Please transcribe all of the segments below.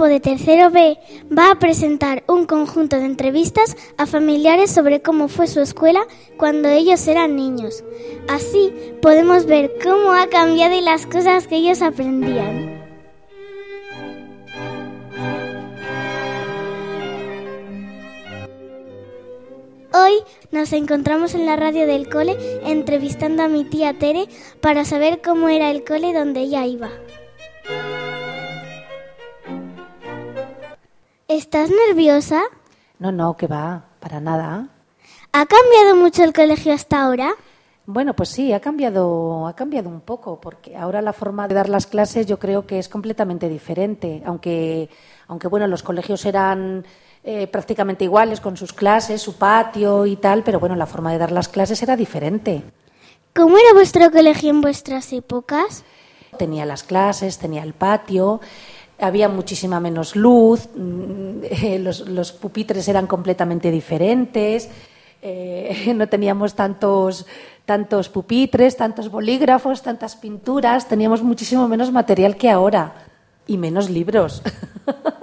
grupo de tercero B va a presentar un conjunto de entrevistas a familiares sobre cómo fue su escuela cuando ellos eran niños. Así podemos ver cómo ha cambiado y las cosas que ellos aprendían. Hoy nos encontramos en la radio del cole entrevistando a mi tía Tere para saber cómo era el cole donde ella iba. ¿Estás nerviosa? No, no, que va, para nada. ¿Ha cambiado mucho el colegio hasta ahora? Bueno, pues sí, ha cambiado, ha cambiado un poco, porque ahora la forma de dar las clases yo creo que es completamente diferente, aunque, aunque bueno, los colegios eran eh, prácticamente iguales con sus clases, su patio y tal, pero bueno, la forma de dar las clases era diferente. ¿Cómo era vuestro colegio en vuestras épocas? Tenía las clases, tenía el patio, había muchísima menos luz, mm, eh, los, los pupitres eran completamente diferentes, eh, no teníamos tantos, tantos pupitres, tantos bolígrafos, tantas pinturas, teníamos muchísimo menos material que ahora y menos libros.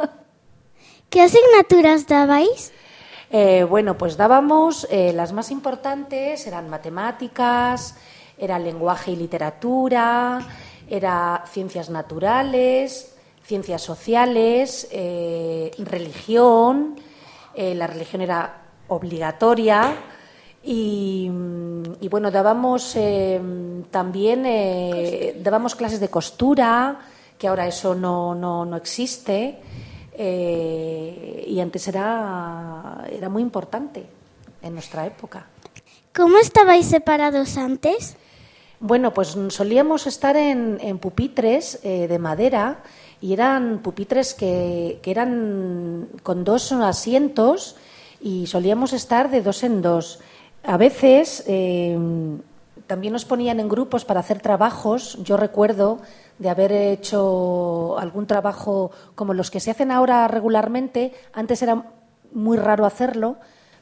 ¿Qué asignaturas dabais? Eh, bueno, pues dábamos eh, las más importantes, eran matemáticas, era lenguaje y literatura, era ciencias naturales, ciencias sociales, eh, religión, la religión era obligatoria y, y bueno, dábamos también dábamos clases de costura, que ahora eso no, no, no existe. Eh, y antes era, era muy importante en nuestra época. ¿Cómo estabais separados antes? Bueno, pues solíamos estar en, en pupitres eh, de madera y eran pupitres que, que, eran con dos asientos y solíamos estar de dos en dos. A veces eh, también nos ponían en grupos para hacer trabajos. Yo recuerdo de haber hecho algún trabajo como los que se hacen ahora regularmente. Antes era muy raro hacerlo,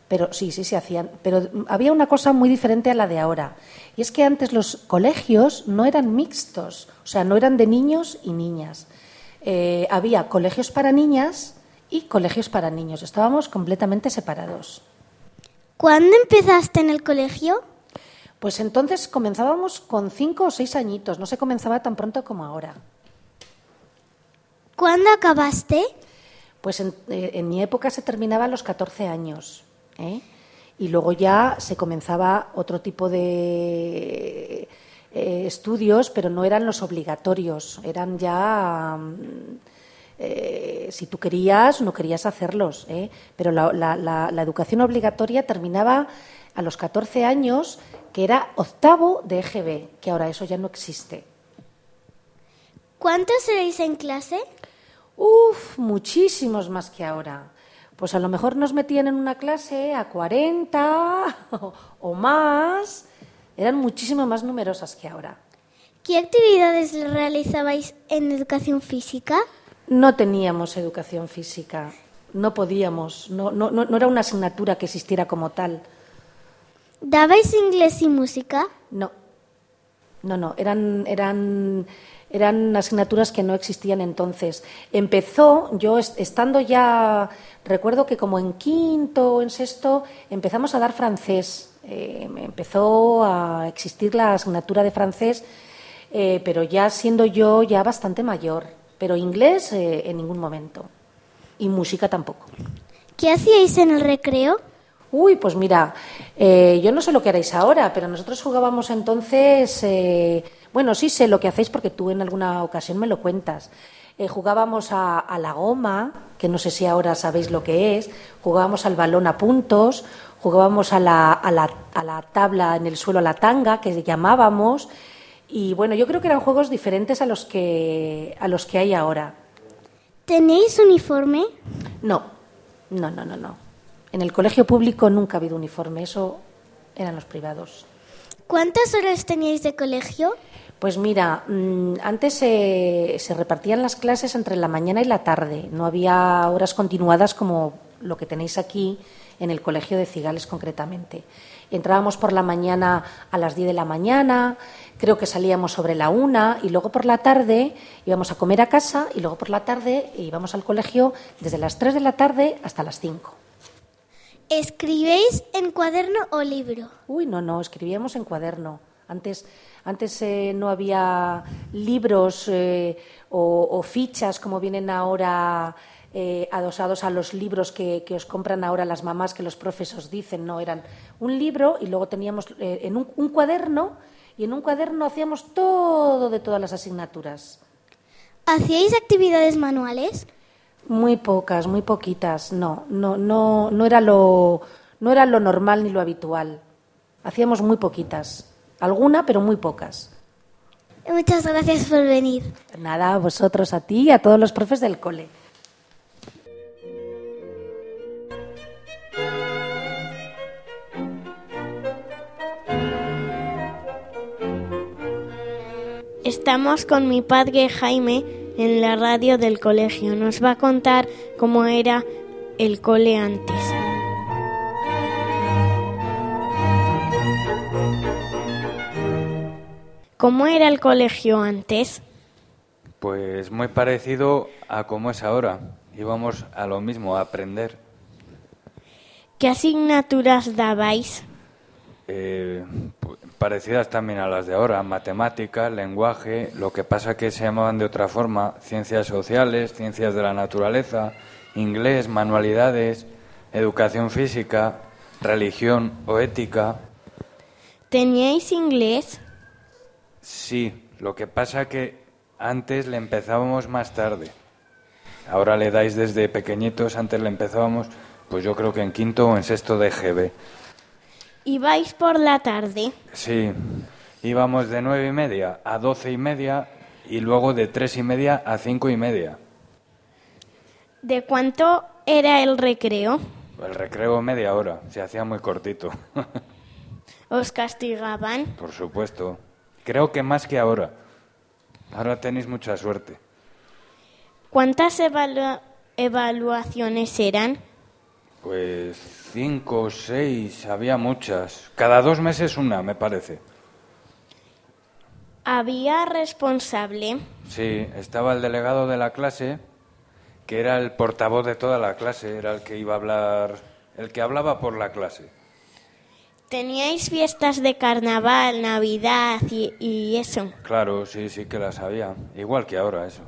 pero sí, sí se hacían. Pero había una cosa muy diferente a la de ahora. Y es que antes los colegios no eran mixtos, o sea, no eran de niños y niñas. Eh, había colegios para niñas y colegios para niños. Estábamos completamente separados. ¿Cuándo empezaste en el colegio? Pues entonces comenzábamos con cinco o seis añitos, no se comenzaba tan pronto como ahora. ¿Cuándo acabaste? Pues en, eh, en mi época se terminaba a los 14 años. ¿eh? Y luego ya se comenzaba otro tipo de eh, estudios, pero no eran los obligatorios, eran ya. Eh, si tú querías no querías hacerlos, ¿eh? pero la, la, la, la educación obligatoria terminaba a los 14 años, que era octavo de EGB, que ahora eso ya no existe. ¿Cuántos seréis en clase? Uf, muchísimos más que ahora. Pues a lo mejor nos metían en una clase a 40 o, o más. Eran muchísimo más numerosas que ahora. ¿Qué actividades realizabais en educación física? No teníamos educación física, no podíamos, no, no, no era una asignatura que existiera como tal. ¿Dabais inglés y música? No, no, no, eran, eran, eran asignaturas que no existían entonces. Empezó, yo estando ya, recuerdo que como en quinto o en sexto, empezamos a dar francés. Eh, empezó a existir la asignatura de francés, eh, pero ya siendo yo ya bastante mayor. Pero inglés eh, en ningún momento. Y música tampoco. ¿Qué hacíais en el recreo? Uy, pues mira, eh, yo no sé lo que haréis ahora, pero nosotros jugábamos entonces, bueno, sí sé lo que hacéis porque tú en alguna ocasión me lo cuentas. Jugábamos a, a, la goma, que no sé si ahora sabéis lo que es, jugábamos al balón a puntos, jugábamos a la, a la, a la tabla en el suelo, a la tanga, que llamábamos, y bueno, yo creo que eran juegos diferentes a los que, a los que hay ahora. ¿Tenéis uniforme? No, no, no, no, no. En el colegio público nunca ha habido uniforme, eso eran los privados. ¿Cuántas horas teníais de colegio? Pues mira, mmm, antes se, se, repartían las clases entre la mañana y la tarde, no había horas continuadas como lo que tenéis aquí en el Colegio de Cigales concretamente. Entrábamos por la mañana a las 10 de la mañana, creo que salíamos sobre la una y luego por la tarde íbamos a comer a casa y luego por la tarde íbamos al colegio desde las 3 de la tarde hasta las 5. ¿Escribéis en cuaderno o libro? Uy, no, no, escribíamos en cuaderno. Antes, antes eh, no había libros eh, o, o, fichas como vienen ahora eh, adosados a los libros que, que, os compran ahora las mamás que los profesores dicen. No, eran un libro y luego teníamos eh, en un, un cuaderno y en un cuaderno hacíamos todo de todas las asignaturas. ¿Hacíais actividades manuales? Muy pocas, muy poquitas. No, no, no, no era lo, no era lo normal ni lo habitual. Hacíamos muy poquitas. Alguna, pero muy pocas. Muchas gracias por venir. Nada, a vosotros, a ti y a todos los profes del cole. Estamos con mi padre Jaime en la radio del colegio. Nos va a contar cómo era el cole antes. ¿Cómo era el colegio antes? Pues muy parecido a cómo es ahora. Íbamos a lo mismo, a aprender. ¿Qué asignaturas dabais? Eh, parecidas también a las de ahora, matemáticas, lenguaje, lo que pasa que se llamaban de otra forma, ciencias sociales, ciencias de la naturaleza, inglés, manualidades, educación física, religión o ética. ¿Teníais inglés? Sí, lo que pasa que antes le empezábamos más tarde. Ahora le dais desde pequeñitos, antes le empezábamos, pues yo creo que en quinto o en sexto de GB. ¿Y vais por la tarde? Sí, íbamos de nueve y media a doce y media y luego de tres y media a cinco y media. ¿De cuánto era el recreo? El recreo media hora, se hacía muy cortito. ¿Os castigaban? Por supuesto. Creo que más que ahora. Ahora tenéis mucha suerte. ¿Cuántas evalu evaluaciones eran? Pues cinco o seis, había muchas. Cada dos meses una, me parece. ¿Había responsable? Sí, estaba el delegado de la clase, que era el portavoz de toda la clase, era el que iba a hablar, el que hablaba por la clase. ¿Teníais fiestas de carnaval, Navidad y, y eso? Claro, sí, sí que las había. Igual que ahora, eso.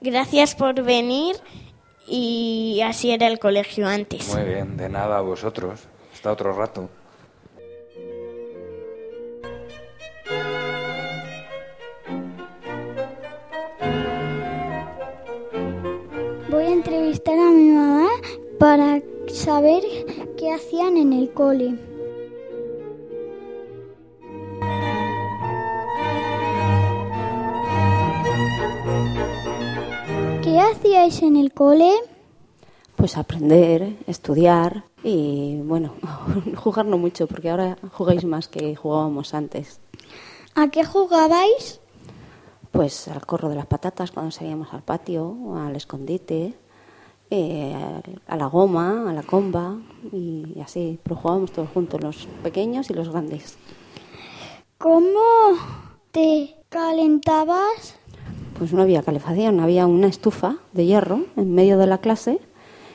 Gracias por venir y así era el colegio antes. Muy bien, de nada a vosotros. Hasta otro rato. Voy a entrevistar a mi mamá para saber qué hacían en el cole. Hacíais en el cole? Pues aprender, estudiar y bueno, jugar no mucho porque ahora jugáis más que jugábamos antes. ¿A qué jugabais? Pues al corro de las patatas cuando salíamos al patio, al escondite, eh, a la goma, a la comba y así, pero jugábamos todos juntos, los pequeños y los grandes. ¿Cómo te calentabas? Pues no había calefacción, había una estufa de hierro en medio de la clase.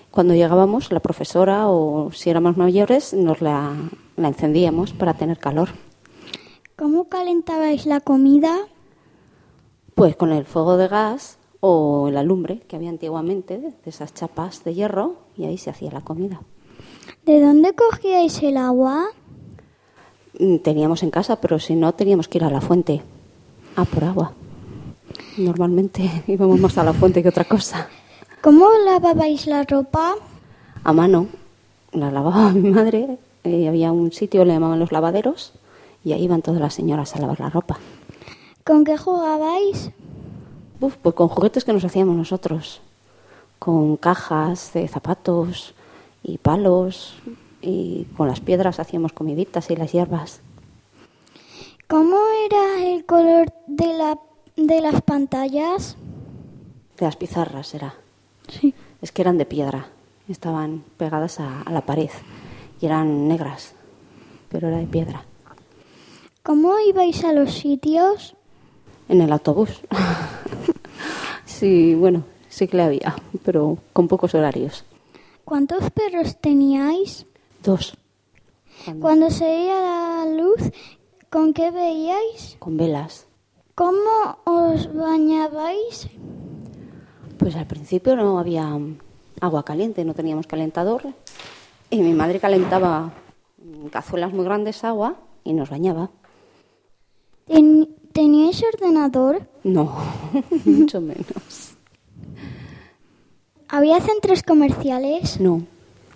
Cuando llegábamos, la profesora o si éramos mayores, nos la, la encendíamos para tener calor. ¿Cómo calentabais la comida? Pues con el fuego de gas o la lumbre que había antiguamente, de esas chapas de hierro, y ahí se hacía la comida. ¿De dónde cogíais el agua? Mm, Teníamos en casa, pero si no, teníamos que ir a la fuente a por agua. Normalmente íbamos más a la fuente que otra cosa. ¿Cómo lavabais la ropa? A mano. La lavaba mi madre. eh, había un sitio, le llamaban los lavaderos, y ahí iban todas las señoras a lavar la ropa. ¿Con qué jugabais? Uf, pues con juguetes que nos hacíamos nosotros. Con cajas de zapatos y palos. Y con las piedras hacíamos comiditas y las hierbas. ¿Cómo era el color de, la, de las pantallas? De las pizarras era. Sí. Es que eran de piedra, estaban pegadas a, a la pared y eran negras, pero era de piedra. ¿Cómo ibais a los sitios? En el autobús. sí, bueno, sí que le había, pero con pocos horarios. ¿Cuántos perros teníais? Dos. Cuando- Cuando se veía la luz, ¿con qué veíais? Con velas. ¿Cómo os bañabais? Pues al principio no había agua caliente, no teníamos calentador. Y mi madre calentaba en cazuelas muy grandes agua y nos bañaba. Ten- ¿Teníais ordenador? No, mucho menos. ¿Había centros comerciales? No,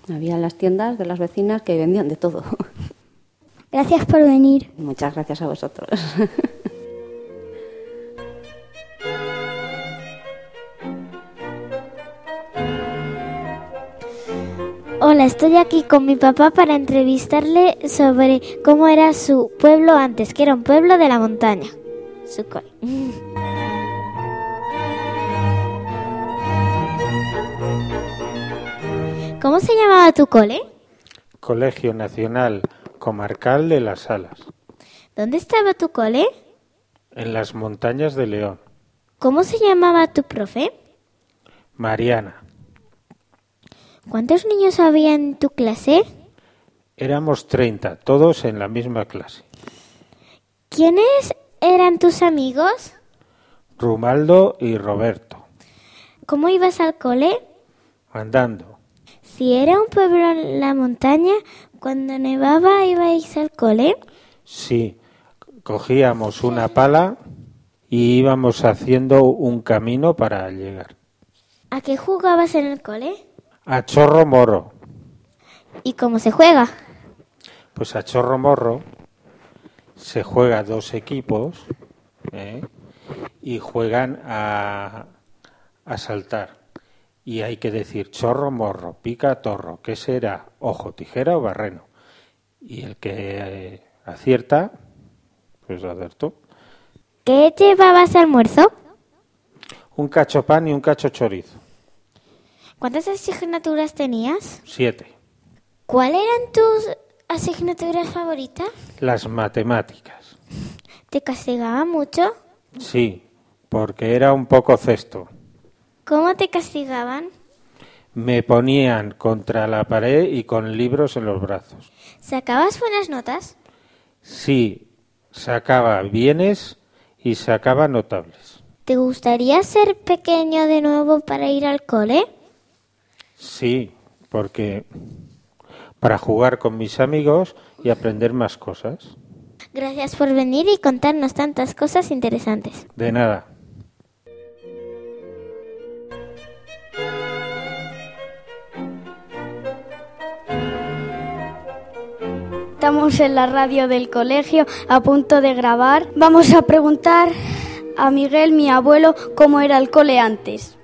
había las tiendas de las vecinas que vendían de todo. Gracias por venir. Muchas gracias a vosotros. Hola, estoy aquí con mi papá para entrevistarle sobre cómo era su pueblo antes, que era un pueblo de la montaña. Su cole. ¿Cómo se llamaba tu cole? Colegio Nacional Comarcal de las Salas, ¿Dónde estaba tu cole? en las montañas de León. ¿Cómo se llamaba tu profe? Mariana. ¿Cuántos niños había en tu clase? Éramos 30, todos en la misma clase. ¿Quiénes eran tus amigos? Rumaldo y Roberto, ¿Cómo ibas al cole? andando. Si era un pueblo en la montaña, cuando nevaba ibais al cole. Sí, cogíamos una pala y íbamos haciendo un camino para llegar. ¿A qué jugabas en el cole? A Chorro Morro. ¿Y cómo se juega? Pues a Chorro Morro se juega dos equipos ¿eh? y juegan a, a saltar. Y hay que decir chorro, morro, pica, torro. ¿Qué será? Ojo, tijera o barreno. Y el que eh, acierta, pues acertó. ¿Qué llevabas almuerzo? Un cacho pan y un cacho chorizo. ¿Cuántas asignaturas tenías? Siete. ¿Cuáles eran tus asignaturas favoritas? Las matemáticas. ¿Te castigaban mucho? Sí, porque era un poco cesto. ¿Cómo te castigaban? Me ponían contra la pared y con libros en los brazos. ¿Sacabas buenas notas? Sí, sacaba bienes y sacaba notables. ¿Te gustaría ser pequeño de nuevo para ir al cole? Sí, porque para jugar con mis amigos y aprender más cosas. Gracias por venir y contarnos tantas cosas interesantes. De nada. Estamos en la radio del colegio a punto de grabar. Vamos a preguntar a Miguel, mi abuelo, cómo era el cole antes.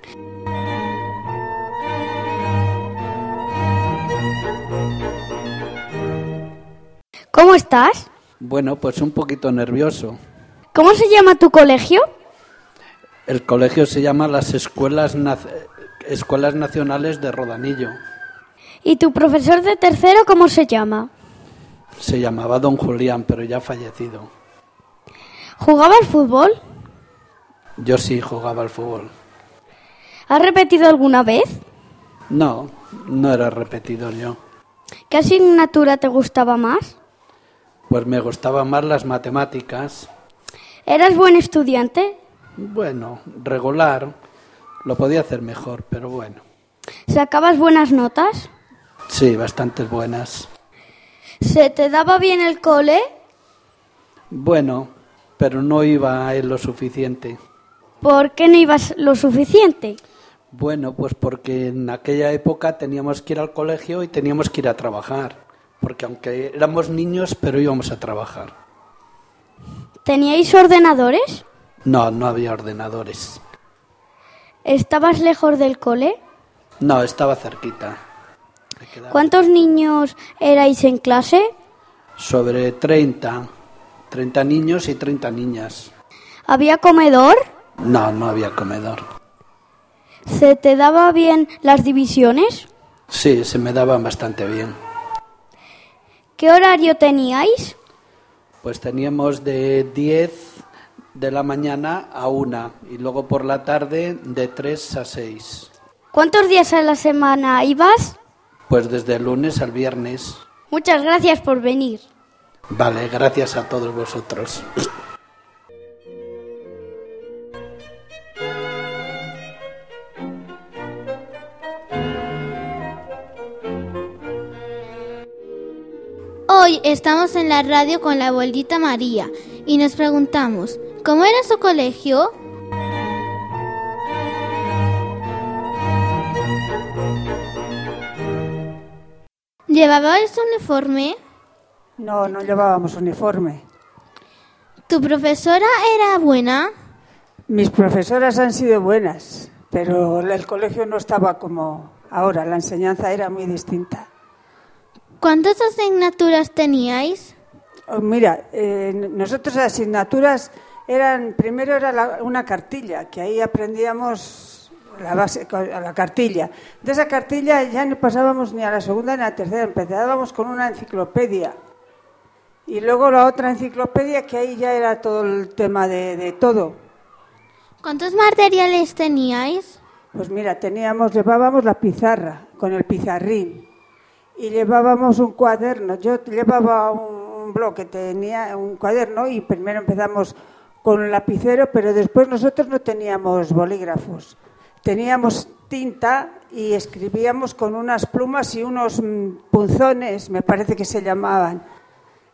¿Cómo estás? Bueno, pues un poquito nervioso. ¿Cómo se llama tu colegio? El colegio se llama las Escuelas, Escuelas Nacionales de Rodanillo. ¿Y tu profesor de tercero cómo se llama? Se llamaba Don Julián, pero ya ha fallecido. ¿Jugaba al fútbol? Yo sí jugaba al fútbol. ¿Has repetido alguna vez? No, no era repetidor yo. ¿Qué asignatura te gustaba más? Pues me gustaban más las matemáticas. ¿Eras buen estudiante? Bueno, regular. Lo podía hacer mejor, pero bueno. ¿Sacabas buenas notas? Sí, bastantes buenas. ¿Se te daba bien el cole? Bueno, pero no iba a él lo suficiente. ¿Por qué no ibas lo suficiente? Bueno, pues porque en aquella época teníamos que ir al colegio y teníamos que ir a trabajar. Porque aunque éramos niños, pero íbamos a trabajar. ¿Teníais ordenadores? No, no había ordenadores. ¿Estabas lejos del cole? No, estaba cerquita. ¿Cuántos niños erais en clase? Sobre 30. 30 niños y 30 niñas. ¿Había comedor? No, no había comedor. ¿Se te daba bien las divisiones? Sí, se me daban bastante bien. ¿Qué horario teníais? Pues teníamos de 10 de la mañana a 1 y luego por la tarde de 3 a 6. ¿Cuántos días a la semana ibas? Pues desde el lunes al viernes. Muchas gracias por venir. Vale, gracias a todos vosotros. Hoy estamos en la radio con la abuelita María y nos preguntamos, ¿cómo era su colegio? ¿Llevabais uniforme? No, no llevábamos uniforme. ¿Tu profesora era buena? Mis profesoras han sido buenas, pero el colegio no estaba como ahora, la enseñanza era muy distinta. ¿Cuántas asignaturas teníais? Oh, mira, eh, nosotros las asignaturas eran, primero era la- una cartilla, que ahí aprendíamos la base, a la cartilla. De esa cartilla ya no pasábamos ni a la segunda ni a la tercera, empezábamos con una enciclopedia. Y luego la otra enciclopedia, que ahí ya era todo el tema de, de todo. ¿Cuántos materiales teníais? Pues mira, teníamos, llevábamos la pizarra con el pizarrín y llevábamos un cuaderno. Yo llevaba un, un bloque, tenía un cuaderno y primero empezamos con el lapicero, pero después nosotros no teníamos bolígrafos. Teníamos tinta y escribíamos con unas plumas y unos mm, punzones, me parece que se llamaban.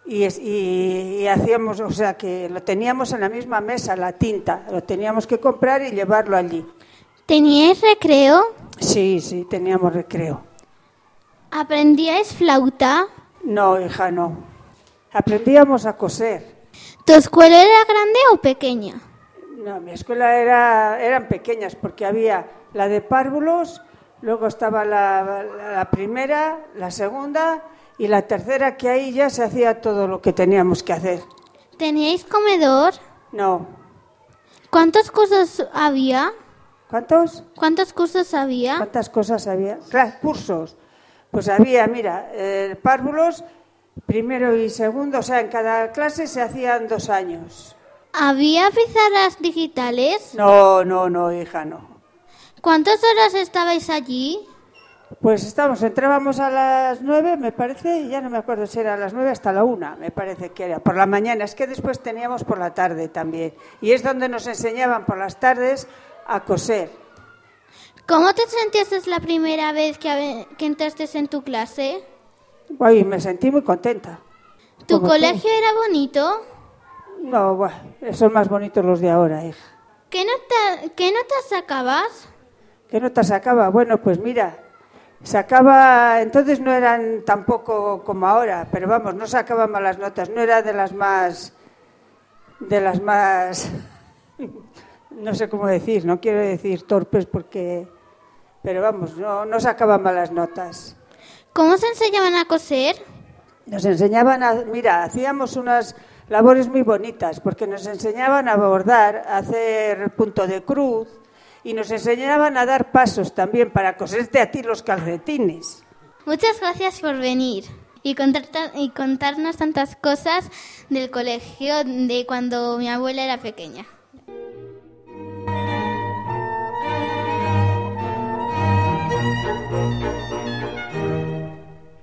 Y- y hacíamos, o sea, que lo teníamos en la misma mesa, la tinta. Lo teníamos que comprar y llevarlo allí. ¿Teníais recreo? Sí, sí, teníamos recreo. ¿Aprendíais flauta? No, hija, no. Aprendíamos a coser. ¿Tu escuela era grande o pequeña? No, mi escuela era, eran pequeñas porque había la de párvulos, luego estaba la, la- la primera, la segunda y la tercera, que ahí ya se hacía todo lo que teníamos que hacer. ¿Teníais comedor? No. ¿Cuántos cursos había? ¿Cuántos? ¿Cuántos cursos había? ¿Cuántas cosas había? Cursos. Pues había, mira, eh, párvulos, primero y segundo, o sea, en cada clase se hacían dos años. ¿Había pizarras digitales? No, no, no, hija, no. ¿Cuántas horas estabais allí? Pues estamos, entrábamos a las nueve, me parece, y ya no me acuerdo si era a las nueve hasta la una, me parece que era, por la mañana. Es que después teníamos por la tarde también. Y es donde nos enseñaban por las tardes a coser. ¿Cómo te sentías la primera vez que, que entraste en tu clase? Uy, me sentí muy contenta. ¿Tu Como tú. colegio era bonito? No, buah, son más bonitos los de ahora, hija. ¿Qué, nota, ¿Qué notas sacabas? ¿Qué nota sacaba? Bueno, pues mira, sacaba, entonces no eran tampoco como ahora, pero vamos, no sacaba malas notas, no era de las más, de las más, no sé cómo decir, no quiero decir torpes porque, pero vamos, no, no sacaba malas notas. ¿Cómo se enseñaban a coser? Nos enseñaban a, mira, hacíamos unas labores muy bonitas, porque nos enseñaban a bordar, a hacer punto de cruz, y nos enseñaban a dar pasos también para coserte a ti los calcetines. Muchas gracias por venir y, contar ta- y contarnos tantas cosas del colegio de cuando mi abuela era pequeña.